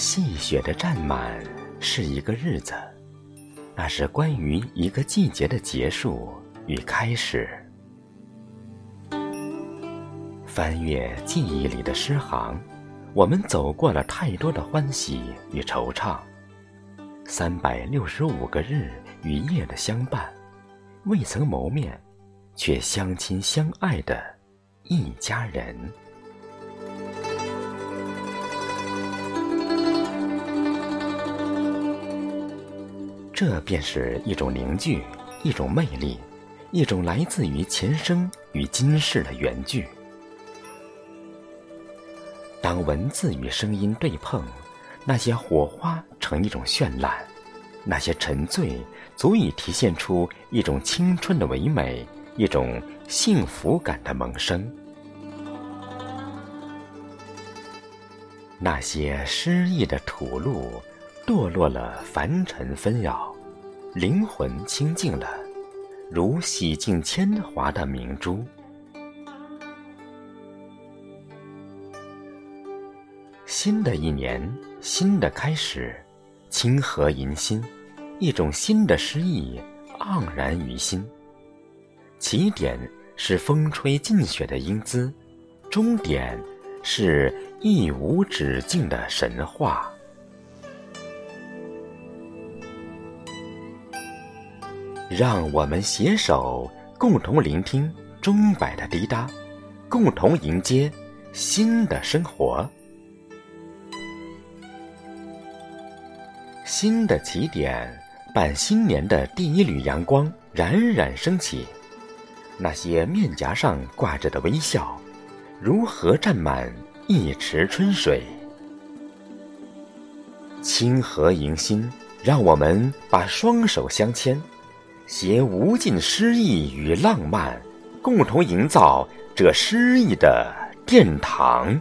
细雪的占满是一个日子，那是关于一个季节的结束与开始。翻阅记忆里的诗行，我们走过了太多的欢喜与惆怅。三百六十五个日与夜的相伴，未曾谋面，却相亲相爱的一家人。这便是一种凝聚，一种魅力，一种来自于前生与今世的缘聚。当文字与声音对碰，那些火花成一种绚烂，那些沉醉足以体现出一种青春的唯美，一种幸福感的萌生。那些诗意的吐露，堕落了凡尘纷扰。灵魂清净了，如洗净铅华的明珠。新的一年，新的开始，清和迎新，一种新的诗意盎然于心。起点是风吹尽雪的英姿，终点是一无止境的神话。让我们携手，共同聆听钟摆的滴答，共同迎接新的生活。新的起点，伴新年的第一缕阳光冉冉升起，那些面颊上挂着的微笑，如何占满一池春水？清河迎新，让我们把双手相牵。携无尽诗意与浪漫，共同营造这诗意的殿堂。